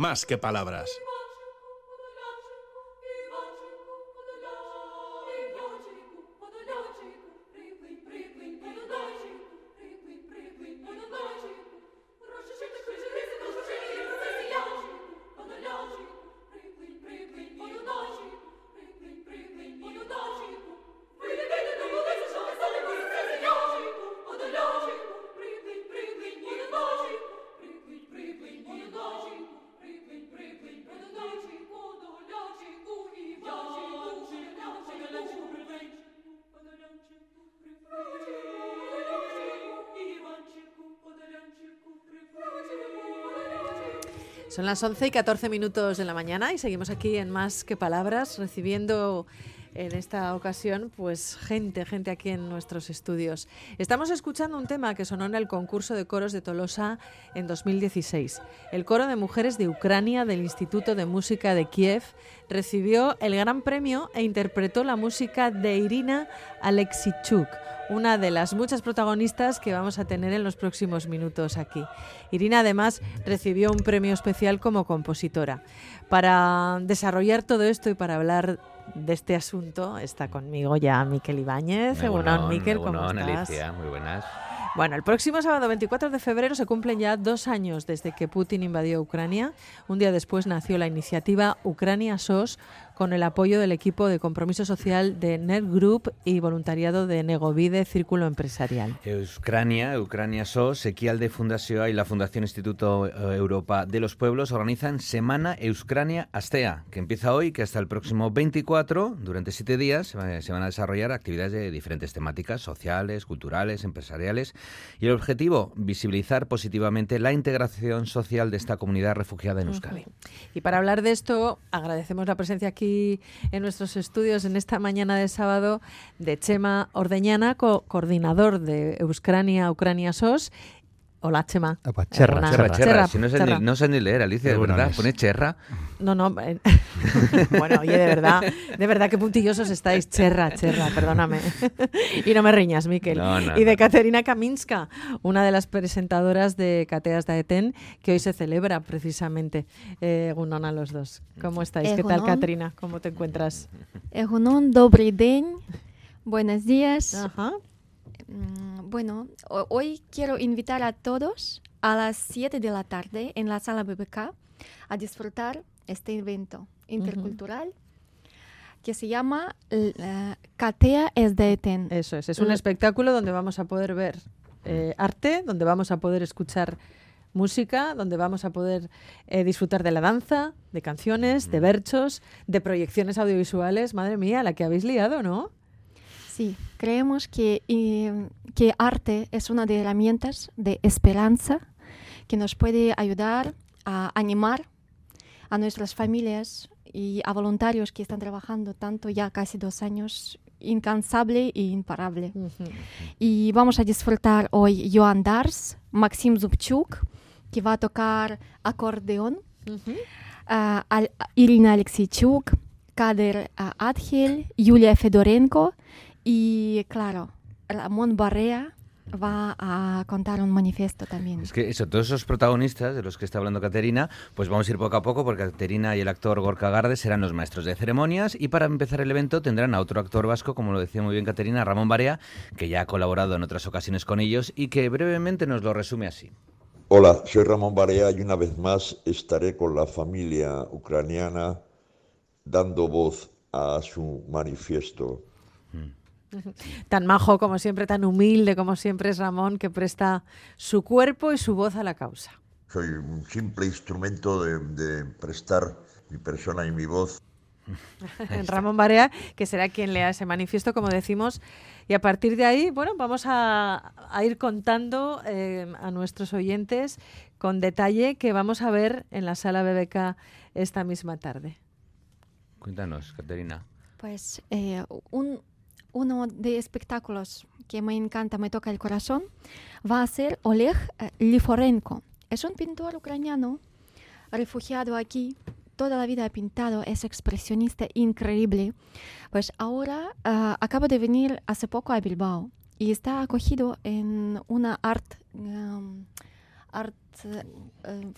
más que palabras. Son las 11 y 14 minutos de la mañana y seguimos aquí en Más que Palabras recibiendo en esta ocasión, pues gente, gente aquí en nuestros estudios. Estamos escuchando un tema que sonó en el concurso de coros de Tolosa en 2016. El coro de mujeres de Ucrania del Instituto de Música de Kiev recibió el gran premio e interpretó la música de Irina Alexichuk una de las muchas protagonistas que vamos a tener en los próximos minutos aquí. Irina además recibió un premio especial como compositora. Para desarrollar todo esto y para hablar de este asunto está conmigo ya Miquel Ibáñez. Bueno, Miquel, ¿cómo estás? Alicia, muy buenas. Bueno, el próximo sábado 24 de febrero se cumplen ya dos años desde que Putin invadió Ucrania. Un día después nació la iniciativa Ucrania SOS con el apoyo del equipo de compromiso social de Net Group y voluntariado de Negovide Círculo Empresarial. Ucrania, Ucrania SOS, Equialde Fundación y la Fundación Instituto eh, Europa de los Pueblos organizan Semana Euskrania Astea, que empieza hoy que hasta el próximo 24, durante siete días, se van a desarrollar actividades de diferentes temáticas, sociales, culturales, empresariales, y el objetivo, visibilizar positivamente la integración social de esta comunidad refugiada en Euskadi. Y para hablar de esto, agradecemos la presencia aquí en nuestros estudios en esta mañana de sábado de Chema Ordeñana, coordinador de Euskania Ucrania SOS Hola, Chema. cherra, cherra, cherra, Si no sé, Ni, no sé ni leer, Alicia, de verdad. Pone cherra. No, no. Eh, bueno, oye, de verdad, de verdad, qué puntillosos estáis. Cherra, cherra, perdóname. y no me riñas, Miquel. y de Katerina Kaminska, una de las presentadoras de Cateas de Eten, que hoy se celebra precisamente. Eh, a los dos. ¿Cómo estáis? ¿Qué tal, Katerina? ¿Cómo te encuentras? Egunon, dobry Buenos días. Ajá. Mm, bueno, hoy quiero invitar a todos a las 7 de la tarde en la sala BBK a disfrutar este evento intercultural. que se llama Catea es de Eten. Eso es, es un espectáculo donde vamos a poder ver eh, arte, donde vamos a poder escuchar música, donde vamos a poder eh, disfrutar de la danza, de canciones, de versos, de proyecciones audiovisuales. Madre mía, la que habéis liado, ¿no? Sí, creemos que, que arte es una de las herramientas de esperanza que nos puede ayudar a animar a nuestras familias y a voluntarios que están trabajando tanto ya casi dos años incansable e imparable. Y vamos a disfrutar hoy Joan Dars, Maxim Zubchuk, que va a tocar acordeón, ah, Irina Alexichuk, Kader uh, Adgel, Yulia Fedorenko y claro, Ramón Barrea va a contar un manifiesto también. Es que eso, todos esos protagonistas de los que está hablando Caterina, pues vamos a ir poco a poco porque Caterina y el actor Gorka Garde serán los maestros de ceremonias y para empezar el evento tendrán a otro actor vasco, como lo decía muy bien Caterina, Ramón Barea, que ya ha colaborado en otras ocasiones con ellos y que brevemente nos lo resume así. Hola, soy Ramón Barea y una vez más estaré con la familia ucraniana dando voz a su manifiesto. Mm. Tan majo como siempre, tan humilde como siempre es Ramón, que presta su cuerpo y su voz a la causa. Soy un simple instrumento de, prestar mi persona y mi voz. Ramón Barea, que será quien lea ese manifiesto, como decimos, y a partir de ahí, bueno, vamos a, ir contando eh, a nuestros oyentes con detalle que vamos a ver en la sala BBK esta misma tarde. Cuéntanos, Caterina. Pues eh, un, uno de espectáculos que me encanta, me toca el corazón, va a ser Oleg eh, Liforenko. Es un pintor ucraniano refugiado aquí. Toda la vida ha pintado, es expresionista increíble. Pues ahora uh, de venir hace poco a Bilbao y está acogido en una art, um, art uh,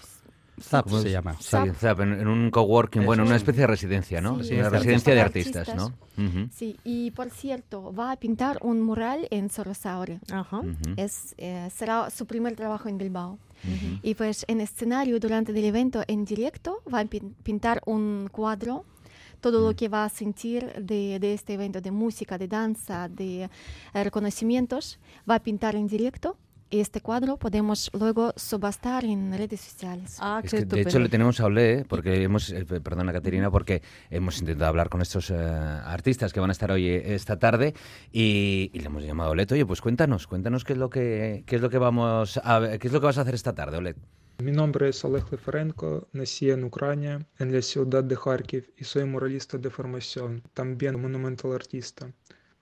ZAP se llama. Sí, ZAP, en, un coworking, bueno, una especie de residencia, ¿no? Sí, una es residencia de artistas. artistas, ¿no? Ujú, Sí, y por cierto, va a pintar un mural en Sorosaure. Ajá. ujú. Es, eh, será su primer trabajo en Bilbao. Y pues en escenario durante el evento en directo va a pin- pintar un cuadro, todo lo que va a sentir de, de este evento de música, de danza, de eh, reconocimientos, va a pintar en directo. Y este cuadro podemos luego subastar en redes sociales. Ah, Es que, de hecho, le tenemos a Olé, ¿eh? porque hemos, eh, perdona Caterina, porque hemos intentado hablar con estos eh, artistas que van a estar hoy eh, esta tarde y, y le hemos llamado a Olet. Oye, pues cuéntanos, cuéntanos qué es lo que qué es lo que vamos a qué es lo que vas a hacer esta tarde, Olet. Mi nombre es Oleg Leferenko, nací en Ucrania, en la ciudad de Kharkiv, y soy muralista de formación, también monumental artista.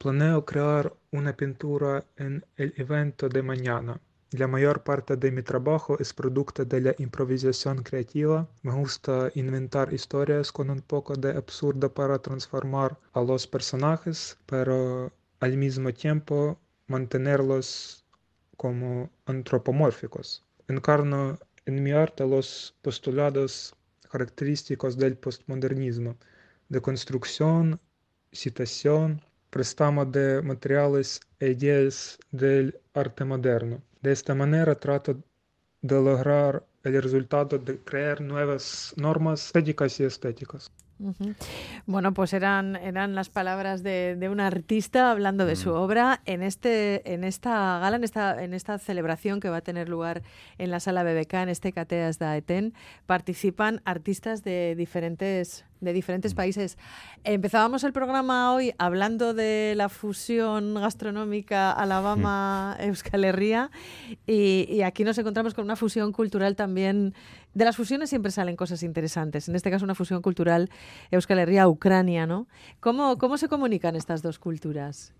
Planeo crear una pintura en el evento de mañana. La mayor parte de mi trabajo es producto de la improvisación creativa. Me gusta inventar historias con un poco de absurdo para transformar a los personajes, pero al mismo tiempo mantenerlos como antropomórficos. Encarno en mi arte los postulados característicos del postmodernismo, de construcción, citación, prestamo de materiales e ideas del arte moderno. De esta manera trato de lograr el resultado de crear nuevas normas estéticas y estéticas. Bueno, pues eran, eran las palabras de, de un artista hablando de su obra en este en esta gala, en esta, en esta celebración que va a tener lugar en la sala BBK, en este Cateas da Eten, participan artistas de diferentes de diferentes países. Empezábamos el programa hoy hablando de la fusión gastronómica Alabama-Euskal Herria y, y aquí nos encontramos con una fusión cultural también. De las fusiones siempre salen cosas interesantes. En este caso, una fusión cultural Euskal Herria-Ucrania, ¿no? ¿Cómo, ¿Cómo se comunican estas dos culturas?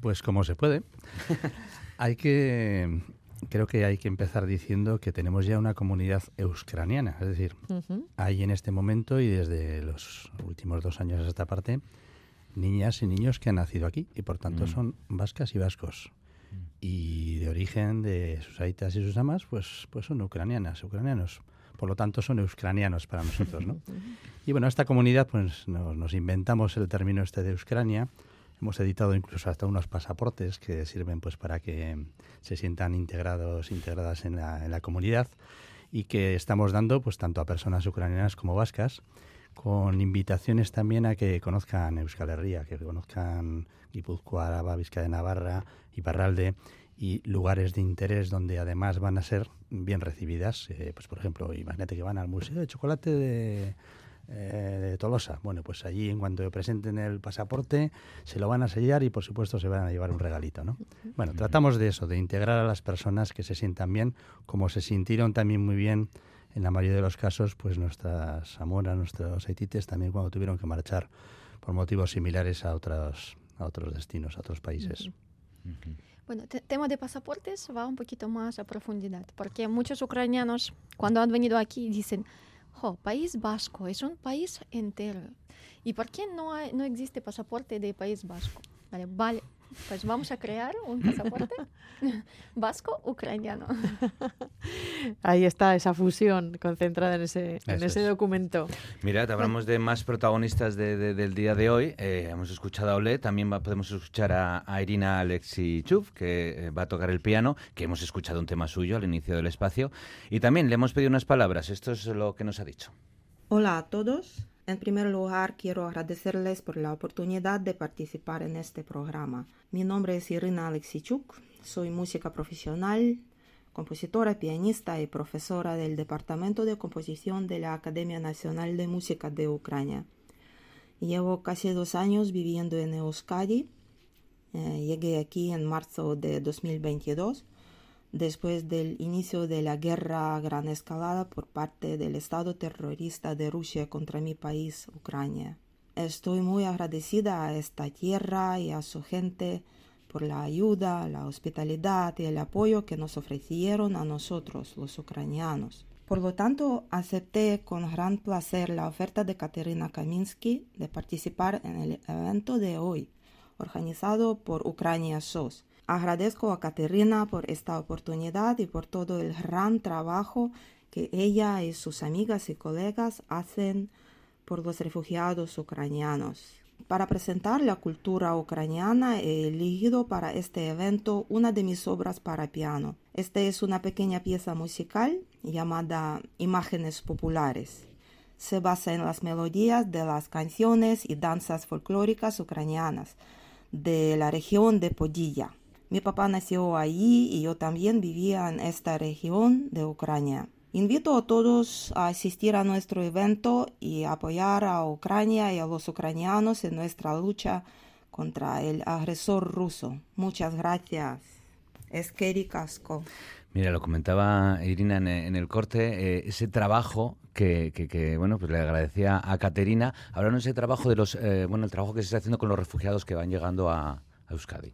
Pues como se puede. hay que, creo que hay que empezar diciendo que tenemos ya una comunidad euskraniana, es decir, Ujú. hay en este momento y desde los últimos dos años a esta parte niñas y niños que han nacido aquí y por tanto Mm. son vascas y vascos. Y de origen de sus aitas y sus amas, pues, pues son ucranianas, ucranianos. Por lo tanto, son euskranianos para nosotros, ¿no? Y bueno, esta comunidad, pues nos, nos inventamos el término este de Euskrania. Hemos editado incluso hasta unos pasaportes que sirven pues para que se sientan integrados, integradas en la, en la comunidad y que estamos dando pues tanto a personas ucranianas como vascas con invitaciones también a que conozcan Euskal Herria, que conozcan Guipúzcoa, Araba, Vizcaya de Navarra y Parralde y lugares de interés donde además van a ser bien recibidas. Eh, pues por ejemplo, imagínate que van al Museo de Chocolate de, eh, de Tolosa. Bueno, pues allí en cuanto presenten el pasaporte se lo van a sellar y por supuesto se van a llevar un regalito, ¿no? Bueno, tratamos de eso, de integrar a las personas que se sientan bien, como se sintieron también muy bien en la mayoría de los casos, pues nuestras amoras, nuestros haitites también cuando tuvieron que marchar por motivos similares a otros, a otros destinos, a otros países. Bueno, el tema de pasaportes va un poquito más a profundidad, porque muchos ucranianos cuando han venido aquí dicen, jo, País Vasco es un país entero. ¿Y por qué no, no existe pasaporte de País Vasco? Vale, vale, pues vamos a crear un pasaporte vasco-ucraniano. Ahí está esa fusión concentrada en ese, en ese es. documento. Mirad, hablamos de más protagonistas de- de- del día de hoy. Eh, hemos escuchado a Olé, también va- podemos escuchar a, a Irina Alexichuk, que eh, va a tocar el piano, que hemos escuchado un tema suyo al inicio del espacio. Y también le hemos pedido unas palabras. Esto es lo que nos ha dicho. Hola a todos. En primer lugar, quiero agradecerles por la oportunidad de participar en este programa. Mi nombre es Irina Alexichuk. Soy música profesional, compositora, pianista y profesora del Departamento de Composición de la Academia Nacional de Música de Ucrania. Llevo casi dos años viviendo en Euskadi. Eh, llegué aquí en marzo de 2022 después del inicio de la guerra a gran escalada por parte del Estado terrorista de Rusia contra mi país, Ucrania. Estoy muy agradecida a esta tierra y a su gente por la ayuda, la hospitalidad y el apoyo que nos ofrecieron a nosotros, los ucranianos. Por lo tanto, acepté con gran placer la oferta de Katerina Kaminsky de participar en el evento de hoy, organizado por Ucrania SOS. Agradezco a Caterina por esta oportunidad y por todo el gran trabajo que ella y sus amigas y colegas hacen por los refugiados ucranianos. Para presentar la cultura ucraniana he elegido para este evento una de mis obras para piano. Esta es una pequeña pieza musical llamada Imágenes Populares. Se basa en las melodías de las canciones y danzas folclóricas ucranianas de la región de Podilla. Mi papá nació allí y yo también vivía en esta región de Ucrania. Invito a todos a asistir a nuestro evento y apoyar a Ucrania y a los ucranianos en nuestra lucha contra el agresor ruso. Muchas gracias. Esqueri Casco. Mira, lo comentaba Irina en, el corte, eh, ese trabajo que, bueno, pues le agradecía a Caterina. Hablando de ese trabajo de los, eh, bueno, el trabajo que se está haciendo con los refugiados que van llegando a Euskadi.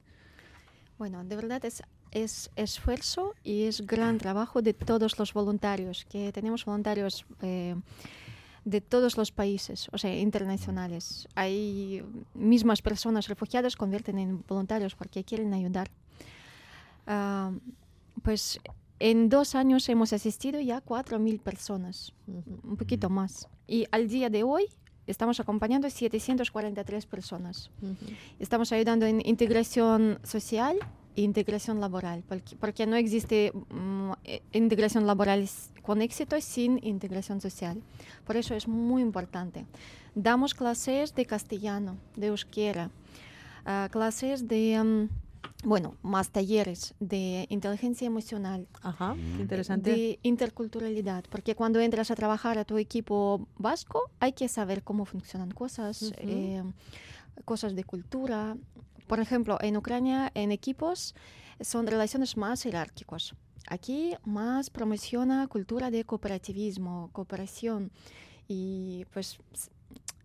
Bueno, de verdad es, es esfuerzo y es gran trabajo de todos los voluntarios, que tenemos voluntarios eh, de todos los países, o sea, internacionales. Hay mismas personas refugiadas convierten en voluntarios porque quieren ayudar. Ah, pues en dos años hemos asistido ya 4.000 personas, un poquito más. Y al día de hoy estamos acompañando a 743 personas. Estamos ayudando en integración social e integración laboral, porque, no existe e, integración laboral con éxito sin integración social. Por eso es muy importante. Damos clases de castellano, de euskera, ah, clases de... Mm, bueno, más talleres de inteligencia emocional, Ajá, interesante. de interculturalidad, porque cuando entras a trabajar a tu equipo vasco hay que saber cómo funcionan cosas, eh, cosas de cultura. Por ejemplo, en Ucrania, en equipos, son relaciones más jerárquicas. Aquí más promociona cultura de cooperativismo, cooperación, y pues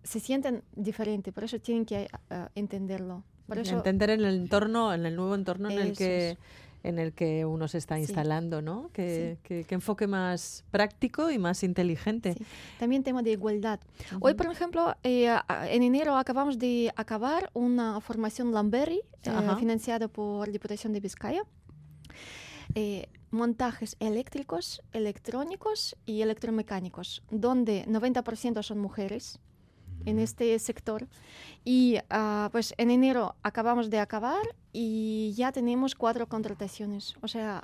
se sienten diferentes, por eso tienen que uh, entenderlo. Entender en el entorno, en el nuevo entorno en el que en el que uno se está instalando, ¿no? Que, enfoque más práctico y más inteligente. También tema de igualdad. Hoy, por ejemplo, eh, en enero acabamos de acabar una formación Lamberry eh, financiada por Diputación de Vizcaya. Eh, montajes eléctricos, electrónicos y electromecánicos, donde 90% son mujeres en este sector. Y uh, pues en enero acabamos de acabar y ya tenemos cuatro contrataciones. O sea,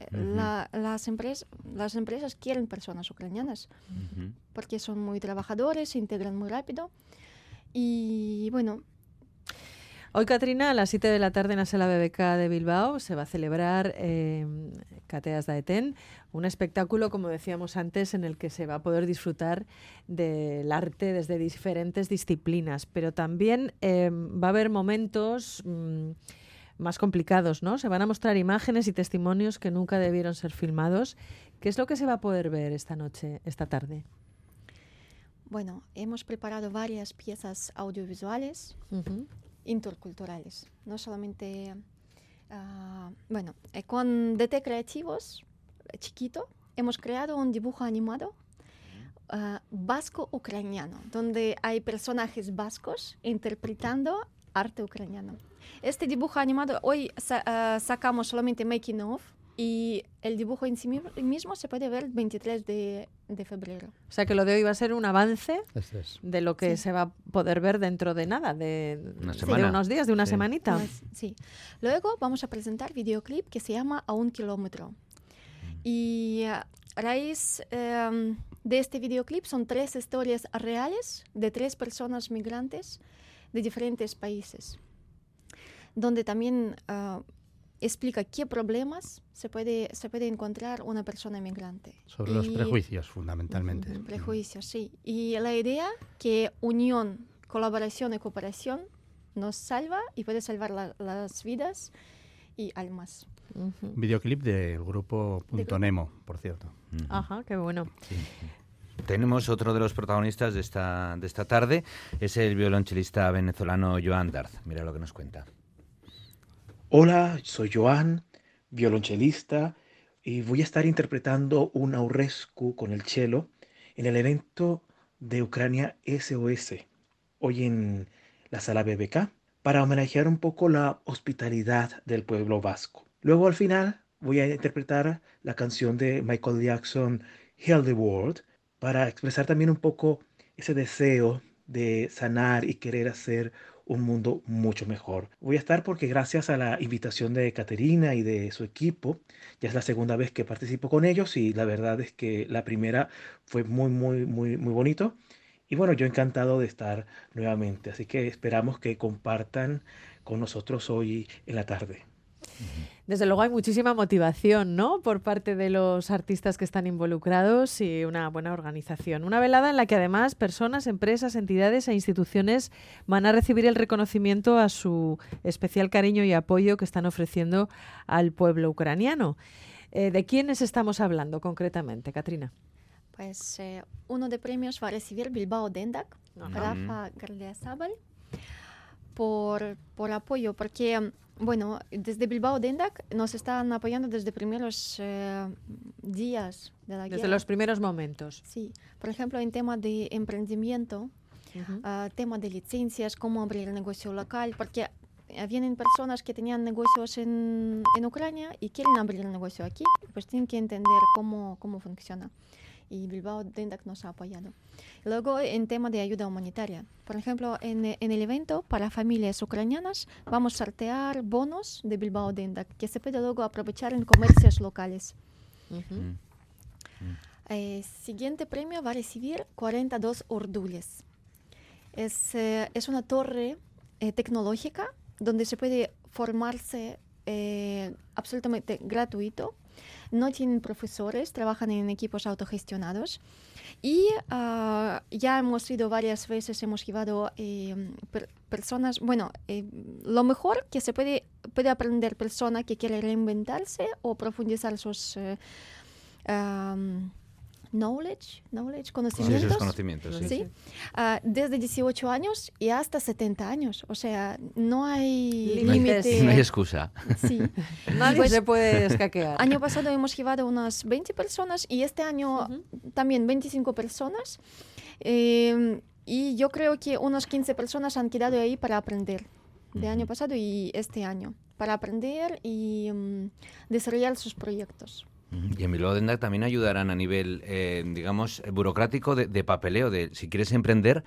uh -huh. la, las, empresas, las empresas quieren personas ucranianas uh -huh. porque son muy trabajadores, se integran muy rápido. Y bueno, Hoy, Katrina, a las 7 de la tarde en la sala BBK de Bilbao se va a celebrar eh, Cateas Daeten, un espectáculo, como decíamos antes, en el que se va a poder disfrutar del arte desde diferentes disciplinas, pero también eh, va a haber momentos mmm, más complicados, ¿no? Se van a mostrar imágenes y testimonios que nunca debieron ser filmados. ¿Qué es lo que se va a poder ver esta noche, esta tarde? Bueno, hemos preparado varias piezas audiovisuales. Uh -huh interculturales, no solamente, uh, bueno, eh, con DT Creativos, chiquito, hemos creado un dibujo animado uh, vasco-ucraniano, donde hay personajes vascos interpretando arte ucraniano. Este dibujo animado, hoy sa uh, sacamos solamente making of, y el dibujo en sí mismo se puede ver el 23 de, de, febrero. O sea que lo de hoy va a ser un avance este es. de lo que sí. se va a poder ver dentro de nada, de, de unos días, de una sí. semanita. Pues, sí. Luego vamos a presentar videoclip que se llama A un kilómetro. Y a raíz um, de este videoclip son tres historias reales de tres personas migrantes de diferentes países, donde también... Uh, explica qué problemas se puede, se puede encontrar una persona migrante. Sobre y, los prejuicios, fundamentalmente. Prejuicios, sí. Y la idea que unión, colaboración y cooperación nos salva y puede salvar la, las vidas y almas. Uh -huh. Videoclip del grupo Punto de... Nemo, por cierto. Uh -huh. Ajá, qué bueno. Sí. Tenemos otro de los protagonistas de esta, de esta tarde, es el violonchelista venezolano Joan Darz. Mira lo que nos cuenta. Hola, soy Joan, violonchelista, y voy a estar interpretando un aurescu con el cello en el evento de Ucrania SOS, hoy en la sala BBK. para homenajear un poco la hospitalidad del pueblo vasco. Luego al final voy a interpretar la canción de Michael Jackson, Heal the World, para expresar también un poco ese deseo de sanar y querer hacer un mundo mucho mejor. Voy a estar porque gracias a la invitación de Caterina y de su equipo, ya es la segunda vez que participo con ellos y la verdad es que la primera fue muy, muy, muy, muy bonito. Y bueno, yo encantado de estar nuevamente, así que esperamos que compartan con nosotros hoy en la tarde. Desde luego hay muchísima motivación, ¿no? Por parte de los artistas que están involucrados y una buena organización. Una velada en la que además personas, empresas, entidades e instituciones van a recibir el reconocimiento a su especial cariño y apoyo que están ofreciendo al pueblo ucraniano. Eh, ¿De quiénes estamos hablando concretamente, Katrina? Pues eh, uno de premios va a recibir Bilbao Dendak, Rafa Gardiazabal, por, por apoyo, porque bueno, desde Bilbao Dendak nos están apoyando desde primeros eh, días de la Desde guerra. los primeros momentos. Sí, por ejemplo, en tema de emprendimiento, ah, tema de licencias, cómo abrir el negocio local, porque eh, vienen personas que tenían negocios en, en Ucrania y quieren abrir el negocio aquí, pues tienen que entender cómo, cómo funciona. Y Bilbao Dendak nos ha apoyado. Luego, en tema de ayuda humanitaria, por ejemplo, en, en el evento para familias ucranianas vamos a sortear bonos de Bilbao Dendak que se puede luego aprovechar en comercios locales. Eh, siguiente premio va a recibir 42 ordules. Es, eh, es una torre eh, tecnológica donde se puede formarse eh, absolutamente gratuito. No tienen profesores, trabajan en equipos autogestionados. Y ah, ya hemos ido varias veces, hemos llevado per- personas, bueno, eh, lo mejor que se puede, puede aprender persona que quiere reinventarse o profundizar sus eh, knowledge, knowledge, Sí, conocimientos. sus conocimientos, sí. Sí. Ah, desde 18 años y hasta 70 años. O sea, no hay Límites. límite. No hay excusa. Sí. Nadie Pues, se puede escaquear. Año pasado hemos llevado unas 20 personas y este año también 25 personas. Eh, y yo creo que unos 15 personas han quedado ahí para aprender de año pasado y este año, para aprender y mm, desarrollar sus proyectos. Y en Bilbao Dendak también ayudarán a nivel, eh, digamos, burocrático de, de papeleo, de si quieres emprender,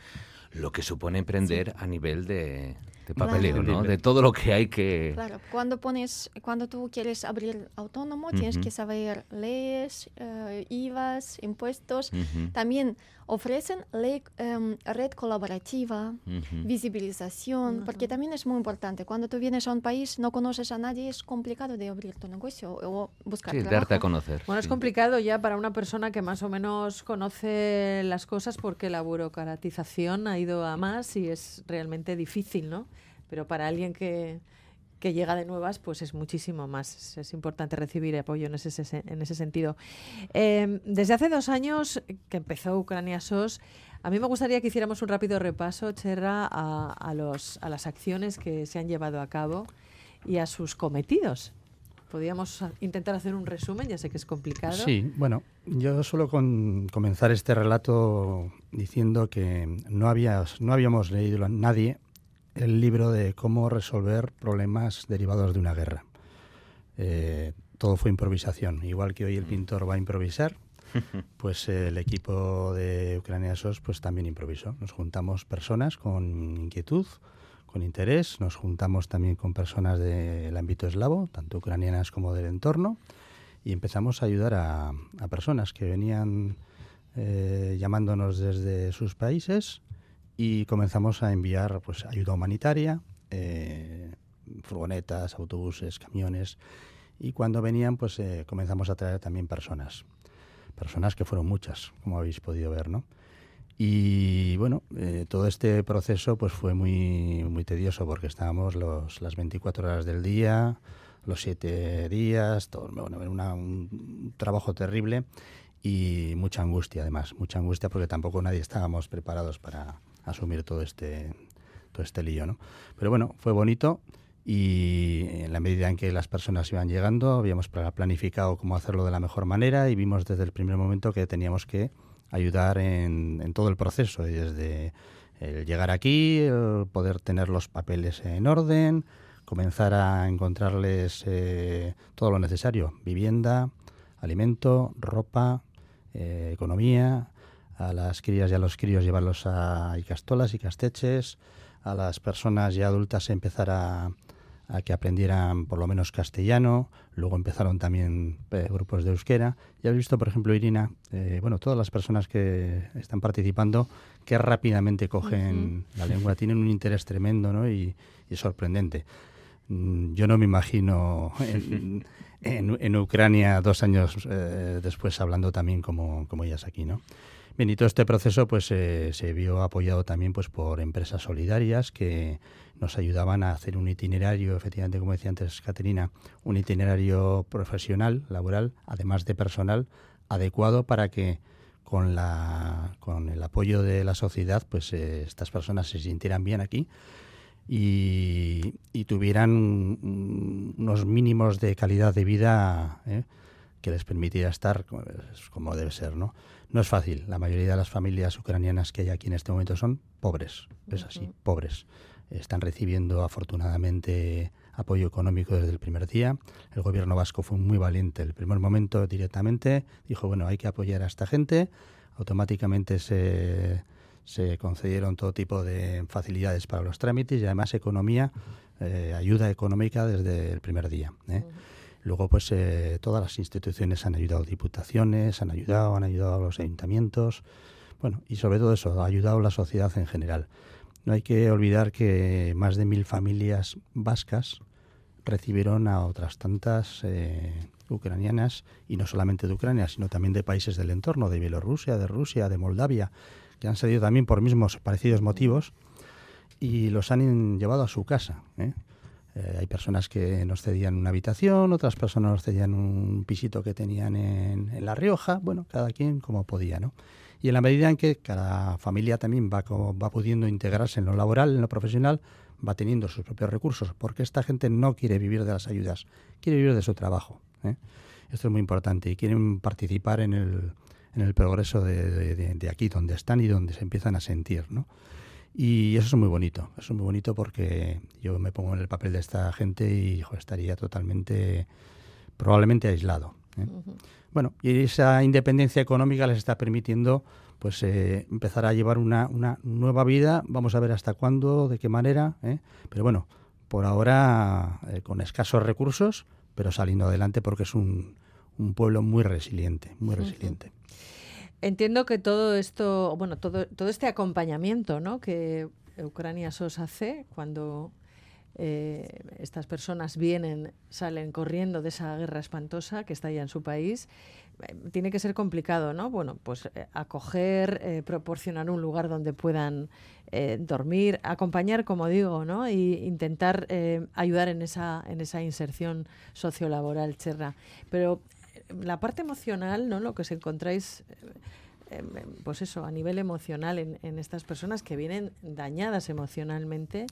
lo que supone emprender a nivel de, de papeleo, Claro. ¿no? De todo lo que hay que... Claro, cuando pones, cuando tú quieres abrir autónomo, tienes que saber leyes, eh, IVAs, impuestos. También ofrecen ley, em, red colaborativa, Ujú. visibilización, porque también es muy importante. Cuando tú vienes a un país, no conoces a nadie, es complicado de abrir tu negocio o buscar Sí, trabajo. darte a conocer. Bueno, es sí. complicado ya para una persona que más o menos conoce las cosas porque la burocratización ha ido a más y es realmente difícil, ¿no? Pero para alguien que, que llega de nuevas, pues es muchísimo más. Es, importante recibir apoyo en ese, se- en ese sentido. Eh, desde hace dos años que empezó Ucrania SOS, a mí me gustaría que hiciéramos un rápido repaso, Cherra, a, los, a las acciones que se han llevado a cabo y a sus cometidos. Podríamos intentar hacer un resumen, ya sé que es complicado. Sí, bueno, yo suelo con- comenzar este relato diciendo que no, había, no habíamos leído nadie el libro de cómo resolver problemas derivados de una guerra. Eh, todo fue improvisación. Igual que hoy el pintor va a improvisar, pues eh, el equipo de Ucrania SOS pues también improvisó. Nos juntamos personas con inquietud, con interés, nos juntamos también con personas del ámbito eslavo, tanto ucranianas como del entorno, y empezamos a ayudar a, a personas que venían eh, llamándonos desde sus países y comenzamos a enviar pues ayuda humanitaria, eh, furgonetas, autobuses, camiones, y cuando venían pues eh, comenzamos a traer también personas personas que fueron muchas, como habéis podido ver, ¿no? Y bueno, eh, todo este proceso pues fue muy, muy tedioso porque estábamos los, las 24 horas del día, los 7 días, todo, bueno, una- un trabajo terrible y mucha angustia además, mucha angustia porque tampoco nadie estábamos preparados para asumir todo este, todo este lío, ¿no? Pero bueno, fue bonito y en la medida en que las personas iban llegando, habíamos pla- planificado cómo hacerlo de la mejor manera y vimos desde el primer momento que teníamos que ayudar en, todo el proceso, desde El llegar aquí, el poder tener los papeles en orden, comenzar a encontrarles eh, todo lo necesario, vivienda, alimento, ropa, eh, economía, a las crías y a los críos llevarlos a Icastolas y Casteches, a las personas ya adultas empezar a, a que aprendieran por lo menos castellano, luego empezaron también eh, grupos de euskera. Ya habéis visto, por ejemplo, Irina, eh, bueno, todas las personas que están participando, que rápidamente cogen la lengua, tienen un interés tremendo ¿no? y, sorprendente. Mm, yo no me imagino en, en, Ucrania dos años eh, después hablando también como, como ellas aquí, ¿no? Bien, y todo este proceso pues se vio apoyado también pues por empresas solidarias que nos ayudaban a hacer un itinerario, efectivamente, como decía antes Caterina, un itinerario profesional, laboral, además de personal, adecuado para que con, la, con el apoyo de la sociedad, pues eh, estas personas se sintieran bien aquí y, tuvieran unos mínimos de calidad de vida eh, que les permitiera estar pues, como debe ser, ¿no? No es fácil. La mayoría de las familias ucranianas que hay aquí en este momento son pobres, es así, pobres están recibiendo afortunadamente apoyo económico desde el primer día. El gobierno vasco fue muy valiente. El primer momento directamente dijo, bueno, hay que apoyar a esta gente. Automáticamente se, se concedieron todo tipo de facilidades para los trámites y además economía, eh, ayuda económica desde el primer día. ¿eh? Luego, pues eh, todas las instituciones han ayudado, diputaciones han ayudado, han ayudado a los ayuntamientos, bueno, y sobre todo eso, ha ayudado a la sociedad en general. No hay que olvidar que más de mil familias vascas recibieron a otras tantas eh, ucranianas, y no solamente de Ucrania, sino también de países del entorno, de Bielorrusia, de Rusia, de Moldavia, que han salido también por mismos parecidos motivos y los han llevado a su casa. ¿eh? Eh, hay personas que nos cedían una habitación, otras personas nos cedían un pisito que tenían en, en La Rioja, bueno, cada quien como podía, ¿no? y en la medida en que cada familia también va, va pudiendo integrarse en lo laboral, en lo profesional, va teniendo sus propios recursos, porque esta gente no quiere vivir de las ayudas, quiere vivir de su trabajo. ¿eh? Esto es muy importante y quieren participar en el, en el progreso de, de, aquí, donde están y donde se empiezan a sentir. ¿no? Y eso es muy bonito, eso es muy bonito porque yo me pongo en el papel de esta gente y estaría totalmente, probablemente aislado. ¿eh? Bueno, y esa independencia económica les está permitiendo pues eh, empezar a llevar una, una, nueva vida, vamos a ver hasta cuándo, de qué manera, ¿eh? pero bueno, por ahora eh, con escasos recursos, pero saliendo adelante porque es un, un pueblo muy resiliente, muy resiliente. Entiendo que todo esto, bueno, todo, todo este acompañamiento ¿no? que Ucrania SOS hace cuando eh, estas personas vienen, salen corriendo de esa guerra espantosa que está ya en su país, eh, tiene que ser complicado, ¿no? Bueno, pues eh, acoger, proporcionar un lugar donde puedan dormir, acompañar, como digo, ¿no? Y intentar ayudar en esa, en esa inserción sociolaboral, Cherra. Pero la parte emocional, ¿no? Lo que os encontráis pues eso, a nivel emocional en, en, estas personas que vienen dañadas emocionalmente,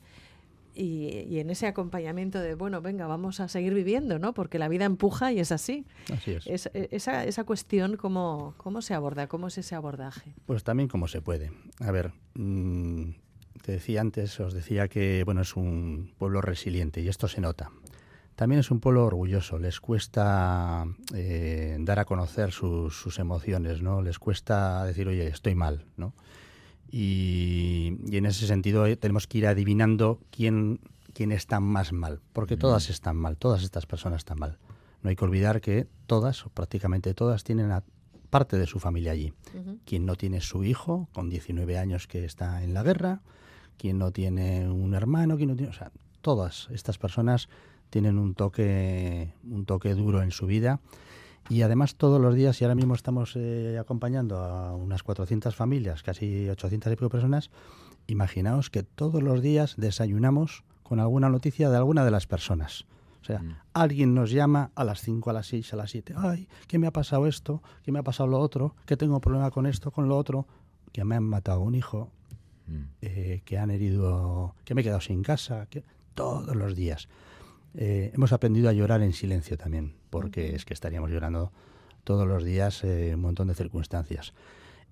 y, en ese acompañamiento de, bueno, venga, vamos a seguir viviendo, ¿no? Porque la vida empuja y es así. Así es. E, esa, esa cuestión, ¿cómo, ¿cómo se aborda? ¿Cómo es ese abordaje? Pues también como se puede. A ver, mm, te decía antes, os decía que, bueno, es un pueblo resiliente y esto se nota. También es un pueblo orgulloso, les cuesta eh, dar a conocer sus, sus emociones, ¿no? Les cuesta decir, oye, estoy mal, ¿no? Y, en ese sentido eh, tenemos que ir adivinando quién, quién está más mal, porque todas están mal, todas estas personas están mal. No hay que olvidar que todas, o prácticamente todas, tienen parte de su familia allí. Quien no tiene su hijo con 19 años que está en la guerra, quien no tiene un hermano, quien no tiene, o sea, todas estas personas tienen un toque, un toque duro en su vida y además todos los días, y ahora mismo estamos eh, acompañando a unas 400 familias, casi 800 y pico personas, imaginaos que todos los días desayunamos con alguna noticia de alguna de las personas. O sea, mm. alguien nos llama a las 5, a las 6, a las 7. Ay, ¿qué me ha pasado esto? ¿Qué me ha pasado lo otro? ¿Qué tengo problema con esto, con lo otro? Que me han matado un hijo, mm. eh, que han herido, que me he quedado sin casa, que todos los días. Eh, hemos aprendido a llorar en silencio también, porque es que estaríamos llorando todos los días eh, un montón de circunstancias.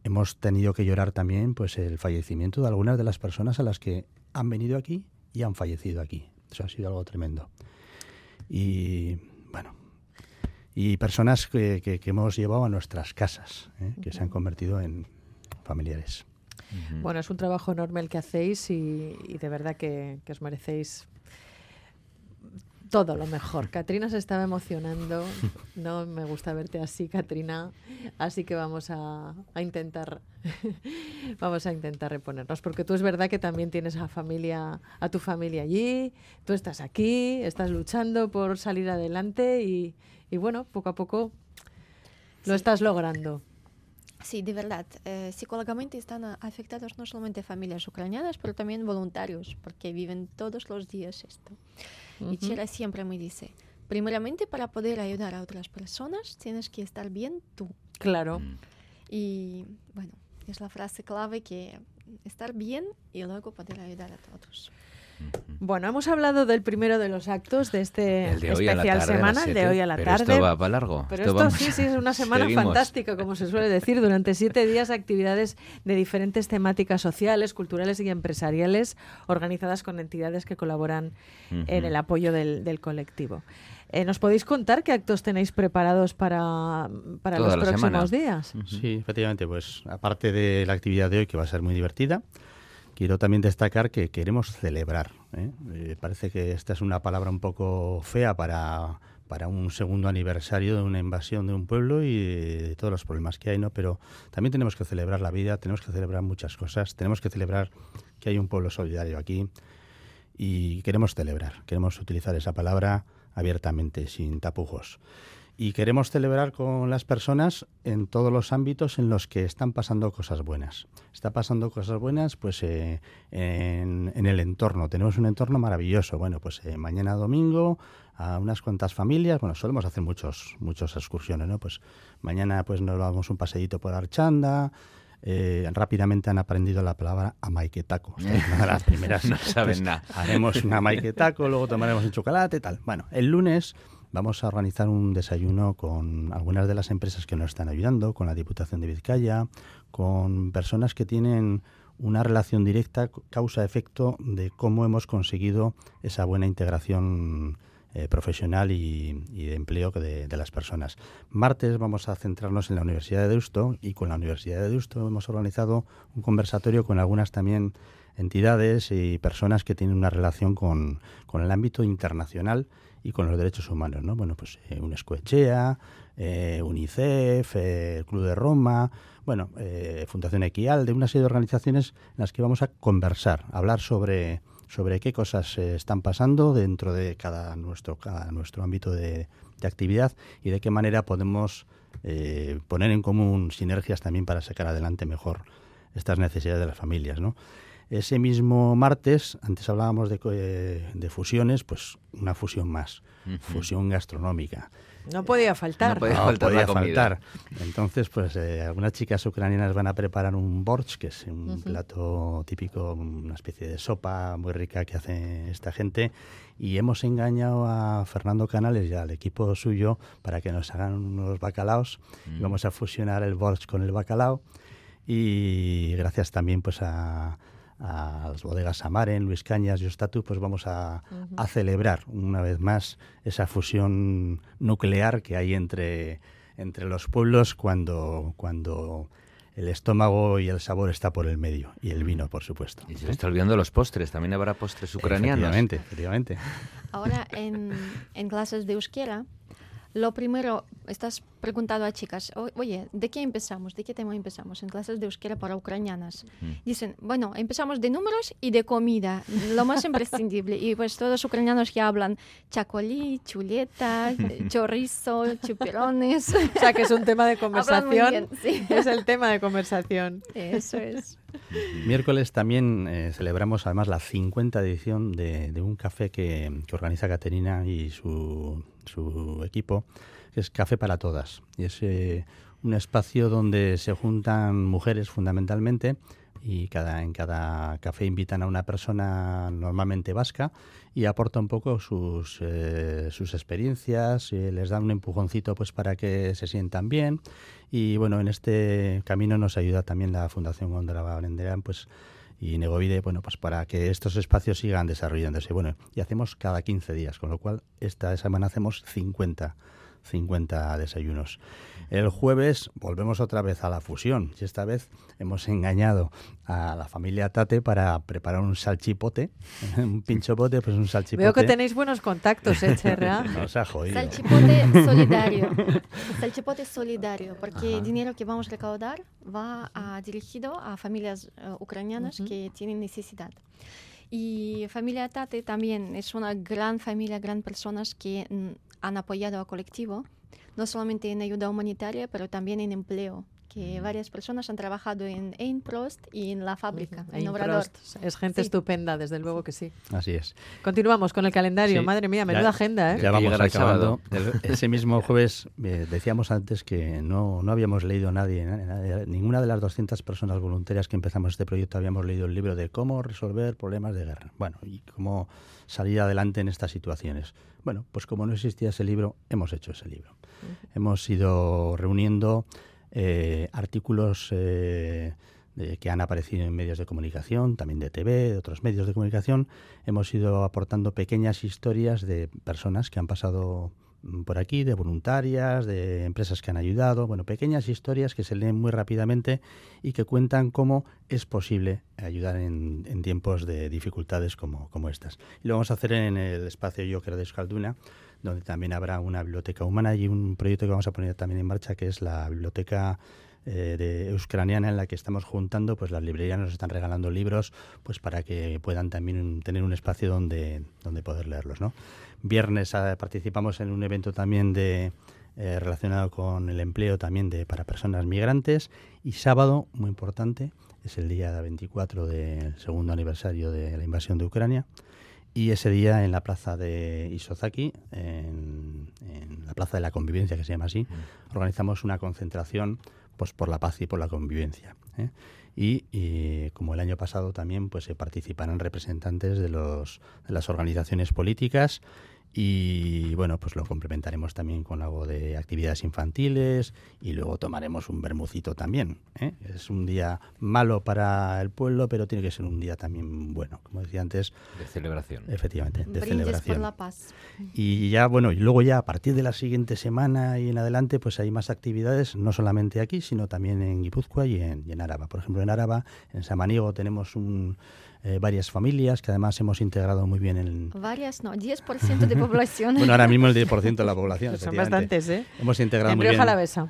hemos tenido que llorar también pues el fallecimiento de algunas de las personas a las que han venido aquí y han fallecido aquí. Eso ha sido algo tremendo. Y bueno, y personas que, que, hemos llevado a nuestras casas, ¿eh? que se han convertido en familiares. Bueno, es un trabajo enorme el que hacéis y, de verdad que, os merecéis todo lo mejor. Katrina se estaba emocionando. No me gusta verte así, Katrina. Así que vamos a, intentar vamos a intentar reponernos. Porque tú es verdad que también tienes a familia, a tu familia allí, tú estás aquí, estás luchando por salir adelante y, bueno, poco a poco lo estás logrando. Sí, de verdad. Eh, psicológicamente están afectados no solamente familias ucranianas, pero también voluntarios, porque viven todos los días esto. Y Chela siempre me dice, primeramente para poder ayudar a otras personas, tienes que estar bien tú. Claro. Mm. Y bueno, es la frase clave que estar bien y luego poder ayudar a todos. Bueno, hemos hablado del primero de los actos de este especial semana, el de hoy a la tarde. Esto va para largo. Pero esto, sí, sí, es una semana fantástica, como se suele decir. Durante siete días, actividades de diferentes temáticas sociales, culturales y empresariales, organizadas con entidades que colaboran en el apoyo del, colectivo. Eh, ¿Nos podéis contar qué actos tenéis preparados para, para los próximos días? Sí, efectivamente, pues aparte de la actividad de hoy, que va a ser muy divertida, Quiero también destacar que queremos celebrar. ¿eh? Eh, parece que esta es una palabra un poco fea para, para un segundo aniversario de una invasión de un pueblo y de todos los problemas que hay, ¿no? Pero también tenemos que celebrar la vida, tenemos que celebrar muchas cosas, tenemos que celebrar que hay un pueblo solidario aquí y queremos celebrar, queremos utilizar esa palabra abiertamente, sin tapujos y queremos celebrar con las personas en todos los ámbitos en los que están pasando cosas buenas. Está pasando cosas buenas pues eh, en, el entorno. Tenemos un entorno maravilloso. Bueno, pues eh, mañana domingo a unas cuantas familias, bueno, solemos hacer muchos muchas excursiones, ¿no? Pues mañana pues nos vamos un paseíto por Archanda, eh, rápidamente han aprendido la palabra amaiquetaco. una de las primeras. no saben nada. Haremos un amaiquetaco, luego tomaremos un chocolate, tal. Bueno, el lunes vamos a organizar un desayuno con algunas de las empresas que nos están ayudando, con la Diputación de Vizcaya, con personas que tienen una relación directa, causa-efecto, de cómo hemos conseguido esa buena integración eh, profesional y, de empleo de, las personas. Martes vamos a centrarnos en la Universidad de Deusto y con la Universidad de Deusto hemos organizado un conversatorio con algunas también entidades y personas que tienen una relación con el ámbito internacional y con los derechos humanos, ¿no? Bueno, pues eh, UNESCO eh, UNICEF, eh, el Club de Roma, bueno, eh, Fundación Equial, de una serie de organizaciones en las que vamos a conversar, hablar sobre, sobre qué cosas están pasando dentro de cada nuestro, cada nuestro ámbito de, de actividad y de qué manera podemos poner en común sinergias también para sacar adelante mejor estas necesidades de las familias, ¿no? Ese mismo martes, antes hablábamos de, eh, de fusiones, pues una fusión más, fusión gastronómica. No podía faltar. No podía, faltar, Entonces, pues eh, algunas chicas ucranianas van a preparar un borsch, que es un plato típico, una especie de sopa muy rica que hace esta gente. Y hemos engañado a Fernando Canales y al equipo suyo para que nos hagan unos bacalaos. Mm. vamos a fusionar el borsch con el bacalao. Y gracias también pues a a las bodegas Samaren, Luis Cañas y Ostatu, pues vamos a, celebrar una vez más esa fusión nuclear que hay entre, entre los pueblos cuando, cuando el estómago y el sabor está por el medio y el vino, por supuesto. Y se está olvidando los postres, también habrá postres ucranianos. Efectivamente, efectivamente. Ahora en, en clases de euskera lo primero, estás preguntando a chicas, oye, ¿de qué empezamos? ¿De qué tema empezamos? En clases de euskera para ucranianas. Dicen, bueno, empezamos de números y de comida, lo más imprescindible. Y pues todos los ucranianos ya hablan chacolí, chuleta, chorizo, chupirones. O sea, que es un tema de conversación. Es el tema de conversación. Eso es. Miércoles también eh, celebramos además la 50 edición de, un café que, organiza Caterina y su, su, equipo, que es Café para Todas. Y es eh, un espacio donde se juntan mujeres fundamentalmente y cada, en cada café invitan a una persona normalmente vasca y aporta un poco sus, eh, sus experiencias, y les dan un empujoncito pues para que se sientan bien y bueno, en este camino nos ayuda también la Fundación Gondra pues y Negovide, bueno, pues para que estos espacios sigan desarrollándose. Bueno, y hacemos cada 15 días, con lo cual esta semana hacemos 50 50 desayunos. El jueves volvemos otra vez a la fusión y esta vez hemos engañado a la familia Tate para preparar un salchipote, un pinchopote, pues un salchipote. Veo que tenéis buenos contactos, ¿eh, Cherra? Nos ha jodido. Salchipote solidario. Salchipote solidario, porque el dinero que vamos a recaudar va a, dirigido a familias uh, ucranianas que tienen necesidad. Y familia Tate también es una gran familia, gran personas que han apoyado al colectivo, no solamente en ayuda humanitaria, pero también en empleo que varias personas han trabajado en Einprost y en la fábrica, en Obrador. Es gente estupenda, desde luego que sí. Así es. Continuamos con el calendario. Madre mía, menuda agenda, ¿eh? Ya vamos acabando. Ese mismo jueves eh, decíamos antes que no, no habíamos leído nadie, nadie, ninguna de las 200 personas voluntarias que empezamos este proyecto habíamos leído el libro de cómo resolver problemas de guerra. Bueno, y cómo salir adelante en estas situaciones. Bueno, pues como no existía ese libro, hemos hecho ese libro. Hemos ido reuniendo eh, artículos eh, que han aparecido en medios de comunicación, también de TV, de otros medios de comunicación. Hemos ido aportando pequeñas historias de personas que han pasado por aquí, de voluntarias, de empresas que han ayudado, bueno, pequeñas historias que se leen muy rápidamente y que cuentan cómo es posible ayudar en, tiempos de dificultades como, como, estas. Y lo vamos a hacer en el espacio Joker de Escalduna, donde también habrá una biblioteca humana y un proyecto que vamos a poner también en marcha, que es la biblioteca eh, de Euskraniana en la que estamos juntando, pues las librerías nos están regalando libros pues para que puedan también tener un espacio donde, donde poder leerlos. ¿no? Viernes ah, participamos en un evento también de eh, relacionado con el empleo también de para personas migrantes y sábado, muy importante, es el día 24 del segundo aniversario de la invasión de Ucrania. Y ese día en la plaza de Isozaki, en, la plaza de la convivencia, que se llama así, mm. organizamos una concentración pues, por la paz y por la convivencia. ¿eh? Y, como el año pasado también pues se participarán representantes de, los, de las organizaciones políticas y bueno, pues lo complementaremos también con algo de actividades infantiles y luego tomaremos un bermucito también. ¿eh? Es un día malo para el pueblo, pero tiene que ser un día también bueno, como decía antes. De celebración. Efectivamente, de celebración. por la paz. Y ya, bueno, y luego ya a partir de la siguiente semana y en adelante, pues hay más actividades, no solamente aquí, sino también en Guipúzcoa y en, y en Araba. Por ejemplo, en Araba, en Samaniego, tenemos un eh, varias familias que además hemos integrado muy bien en... Varias, no, 10% de población. bueno, ahora mismo el 10% de la población. Son bastantes, ¿eh? Hemos integrado en muy bien.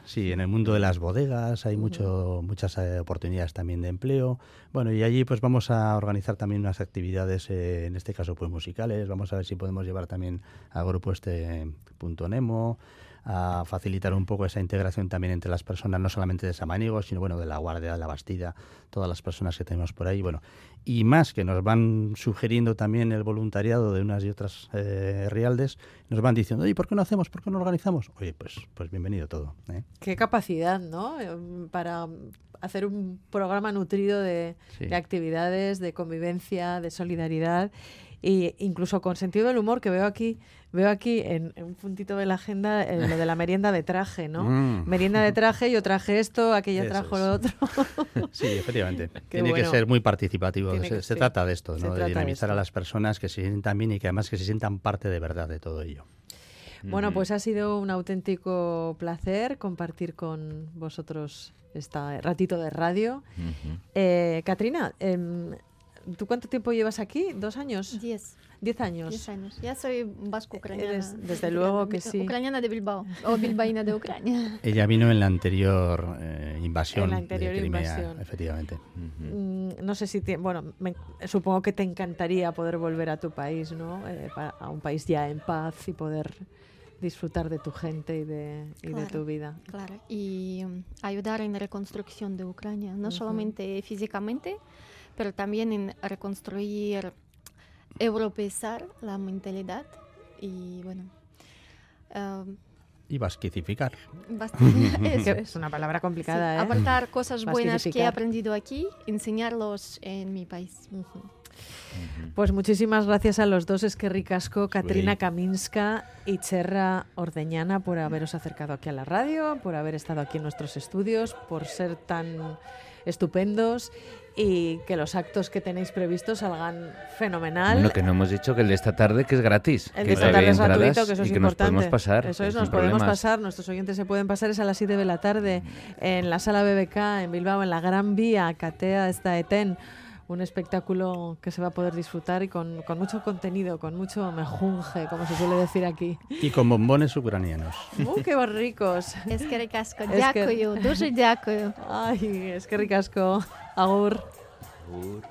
Sí, en el mundo de las bodegas hay mucho, muchas eh, oportunidades también de empleo. Bueno, y allí pues vamos a organizar también unas actividades, eh, en este caso pues musicales. Vamos a ver si podemos llevar también al grupo este Punto Nemo a facilitar un poco esa integración también entre las personas, no solamente de Samaniego, sino bueno, de la Guardia, de la Bastida, todas las personas que tenemos por ahí. Bueno, y más que nos van sugiriendo también el voluntariado de unas y otras eh, rialdes, nos van diciendo, ¿y por qué no hacemos? ¿Por qué no organizamos? Oye, pues, pues bienvenido todo. ¿eh? Qué capacidad, ¿no? Em, para hacer un programa nutrido de, de actividades, de convivencia, de solidaridad e incluso con sentido del humor que veo aquí veo aquí en, un puntito de la agenda eh, lo de la merienda de traje no mm. merienda de traje yo traje esto aquella trajo lo otro. Sí efectivamente. Tiene que ser muy participativo se, trata de esto ¿no? de dinamizar a las personas que se sientan bien y que además que se sientan parte de verdad de todo ello. Bueno, pues ha sido un auténtico placer compartir con vosotros este ratito de radio. eh, Katrina, eh, ¿Tú cuánto tiempo llevas aquí? ¿Dos años? Diez. Diez años. Diez años. Ya soy vasco-ucraniana. desde luego que sí. Ucraniana de Bilbao o bilbaína de Ucrania. Ella vino en la anterior eh, invasión. En la anterior invasión. Efectivamente. Mm, no sé si, bueno, supongo que te encantaría poder volver a tu país, ¿no? Eh, a un país ya en paz y poder disfrutar de tu gente y de, de tu vida. Claro, y um, ayudar en la reconstrucción de Ucrania, no solamente físicamente, pero también en reconstruir, europeizar la mentalidad y bueno, em, y basquicificar. Que es. es una palabra Sí, complicada, ¿eh? Aportar cosas buenas que he aprendido aquí, enseñarlos en mi país. Pues muchísimas gracias a los dos, es que ricasco, Katrina Sí. Kaminska y Cherra Ordeñana, por haberos acercado aquí a la radio, por haber estado aquí en nuestros estudios, por ser tan estupendos y que los actos que tenéis previstos salgan fenomenal. Bueno, que no hemos dicho que el de esta tarde que es gratis. El que de esta tarde es gratuito, que eso es y que nos importante. podemos pasar. Eso es, nos podemos problemas. pasar, nuestros oyentes se pueden pasar, es a las 7 de la tarde en la sala BBK en Bilbao, en la Gran Vía, Catea esta Eten Un espectáculo que se va a poder disfrutar y con, con mucho contenido, con mucho mejunje, como se suele decir aquí. Y con bombones ucranianos. ¡Uh, qué ricos! Es que ricasco. Es que- Дякую, дуже дякую. Ay, es que ricasco. Agur. Agur.